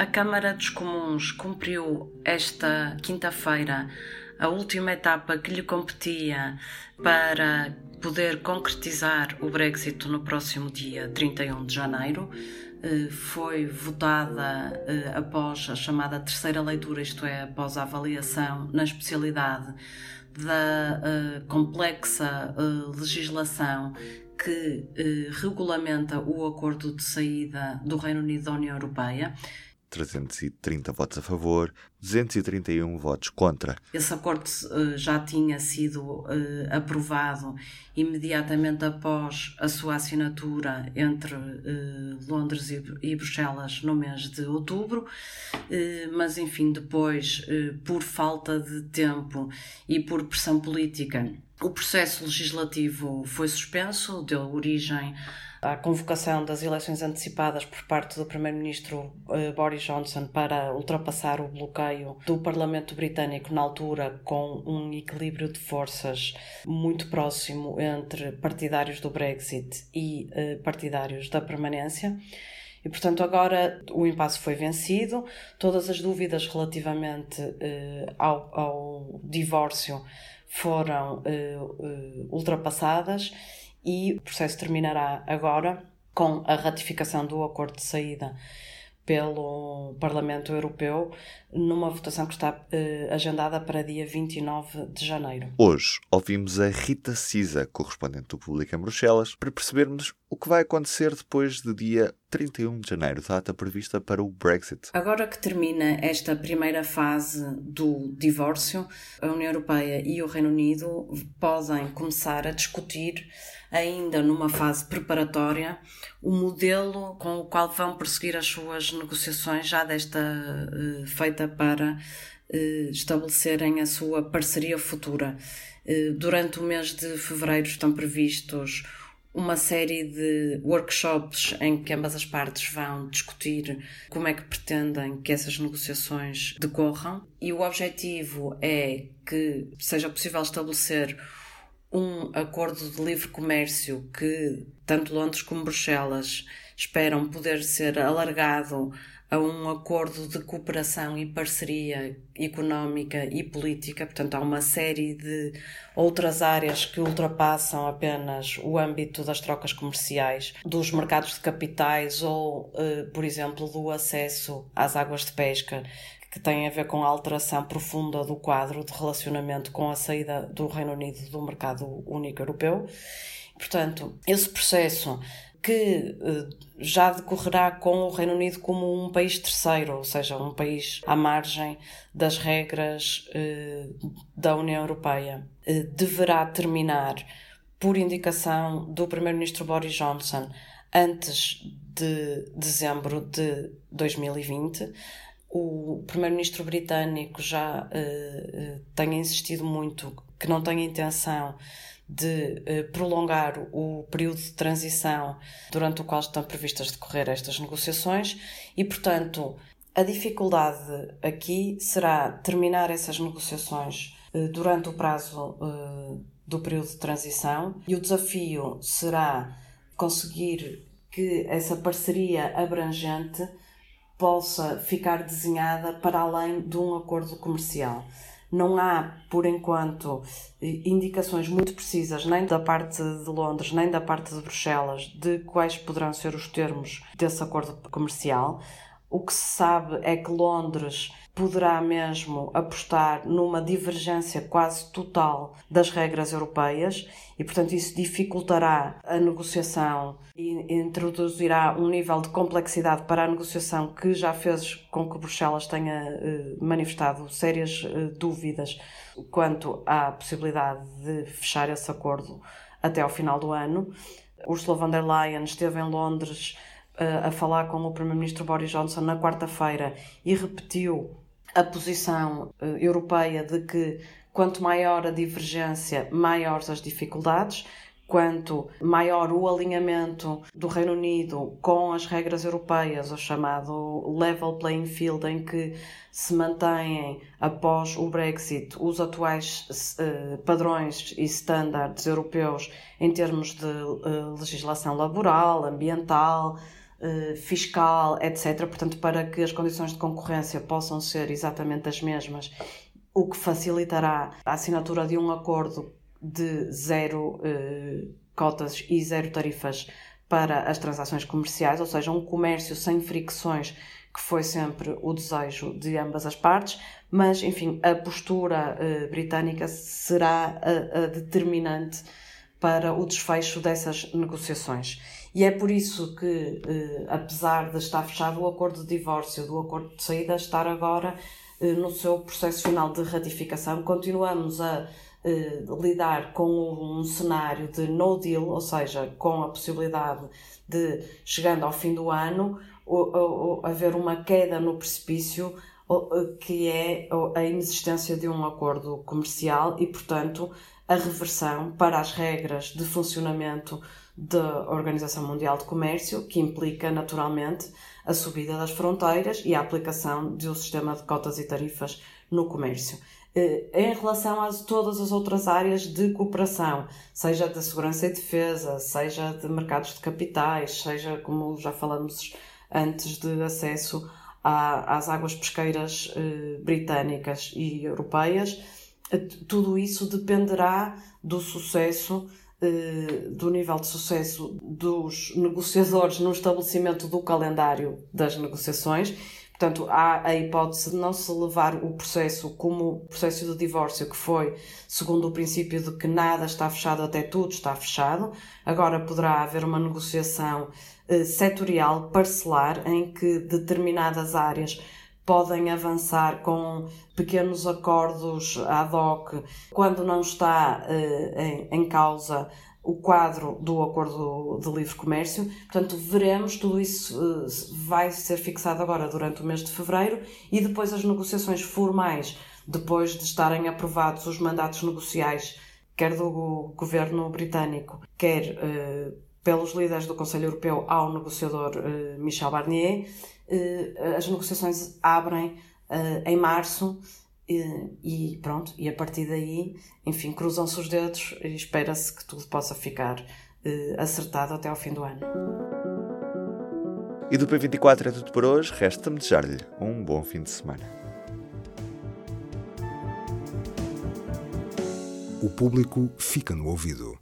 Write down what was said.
A Câmara dos Comuns cumpriu esta quinta-feira a última etapa que lhe competia para poder concretizar o Brexit no próximo dia 31 de janeiro. Eh, foi votada eh, após a chamada terceira leitura, isto é, após a avaliação na especialidade da eh, complexa legislação que regulamenta o acordo de saída do Reino Unido da União Europeia 330 votos a favor, 231 votos contra. Esse acordo uh, já tinha sido uh, aprovado imediatamente após a sua assinatura entre uh, Londres e, e, Bruxelas no mês de outubro, mas enfim, depois, por falta de tempo e por pressão política, o processo legislativo foi suspenso, deu origem à convocação das eleições antecipadas por parte do Primeiro-Ministro uh, Boris Johnson para ultrapassar o bloqueio do Parlamento Britânico na altura, com um equilíbrio de forças muito próximo entre partidários do Brexit e uh, partidários da permanência. E, portanto, agora o impasse foi vencido, todas as dúvidas relativamente uh, ao, ao, divórcio foram uh, ultrapassadas e o processo terminará agora com a ratificação do acordo de saída pelo Parlamento Europeu numa votação que está eh, agendada para dia 29 de janeiro. Hoje ouvimos a Rita Cisa, correspondente do Público em Bruxelas, para percebermos o que vai acontecer depois do dia 31 de janeiro, data prevista para o Brexit. Agora que termina esta primeira fase do divórcio, a União Europeia e o Reino Unido podem começar a discutir ainda numa fase preparatória, o modelo com o qual vão prosseguir as suas negociações, já desta uh, feita para uh, estabelecerem a sua parceria futura. Uh, durante o mês de fevereiro estão previstos uma série de workshops em que ambas as partes vão discutir como é que pretendem que essas negociações decorram. E o objetivo é que seja possível estabelecer um acordo de livre comércio que tanto Londres como Bruxelas esperam poder ser alargado a um acordo de cooperação e parceria económica e política. Portanto, há uma série de outras áreas que ultrapassam apenas o âmbito das trocas comerciais, dos mercados de capitais ou, eh, por exemplo, do acesso às águas de pesca, que tem a ver com a alteração profunda do quadro de relacionamento com a saída do Reino Unido do mercado único europeu. Portanto, esse processo que eh, já decorrerá com o Reino Unido como um país terceiro, ou seja, um país à margem das regras eh, da União Europeia, eh, deverá terminar por indicação do Primeiro-Ministro Boris Johnson antes de dezembro de 2020 o primeiro-ministro britânico já uh, tem insistido muito que não tem intenção de uh, prolongar o período de transição durante o qual estão previstas decorrer estas negociações e, portanto, a dificuldade aqui será terminar essas negociações uh, durante o prazo do período de transição e o desafio será conseguir que essa parceria abrangente possa ficar desenhada para além de um acordo comercial. Não há, por enquanto, indicações muito precisas, nem da parte de Londres, nem da parte de Bruxelas, de quais poderão ser os termos desse acordo comercial. O que se sabe é que Londres poderá mesmo apostar numa divergência quase total das regras europeias e, portanto, isso dificultará a negociação e introduzirá um nível de complexidade para a negociação que já fez com que Bruxelas tenha eh, manifestado sérias eh, dúvidas quanto à possibilidade de fechar esse acordo até ao final do ano. Ursula von der Leyen esteve em Londres uh, a falar com o Primeiro-Ministro Boris Johnson na quarta-feira e repetiu a posição uh, europeia de que quanto maior a divergência, maiores as dificuldades, quanto maior o alinhamento do Reino Unido com as regras europeias, o chamado level playing field, em que se mantêm após o Brexit os atuais uh, padrões e estándares europeus em termos de legislação laboral, ambiental, eh, fiscal, etc. Portanto, para que as condições de concorrência possam ser exatamente as mesmas, o que facilitará a assinatura de um acordo de zero eh, cotas e zero tarifas para as transações comerciais, ou seja, um comércio sem fricções, que foi sempre o desejo de ambas as partes, mas, enfim, a postura eh, britânica será a, a determinante para o desfecho dessas negociações. E é por isso que, eh, apesar de estar fechado o acordo de divórcio, do acordo de saída, estar agora eh, no seu processo final de ratificação, continuamos a eh, lidar com um cenário de no deal, ou seja, com a possibilidade de, chegando ao fim do ano, haver uma queda no precipício que é a inexistência de um acordo comercial e, portanto, a reversão para as regras de funcionamento da Organização Mundial de Comércio, que implica naturalmente a subida das fronteiras e a aplicação de um sistema de cotas e tarifas no comércio. Eh, em relação a todas as outras áreas de cooperação, seja de segurança e defesa, seja de mercados de capitais, seja, como já falamos antes, de acesso às águas pesqueiras eh, britânicas e europeias, eh, tudo isso dependerá do sucesso do nível de sucesso dos negociadores no estabelecimento do calendário das negociações. Portanto, há a hipótese de não se levar o processo como o processo de divórcio, que foi segundo o princípio de que nada está fechado até tudo está fechado. Agora poderá haver uma negociação eh, setorial, parcelar, em que determinadas áreas podem avançar com pequenos acordos ad hoc quando não está uh, em, em causa o quadro do acordo de livre comércio. Portanto, veremos, tudo isso uh, vai ser fixado agora durante o mês de fevereiro e depois as negociações formais, depois de estarem aprovados os mandatos negociais, quer do governo britânico, quer uh, pelos líderes do Conselho Europeu ao negociador uh, Michel Barnier, uh, as negociações abrem uh, em março e pronto, e a partir daí, enfim, cruzam-se os dedos e espera-se que tudo possa ficar acertado até ao fim do ano. E do P24 é tudo por hoje. Resta-me desejar-lhe um bom fim de semana. O público fica no ouvido.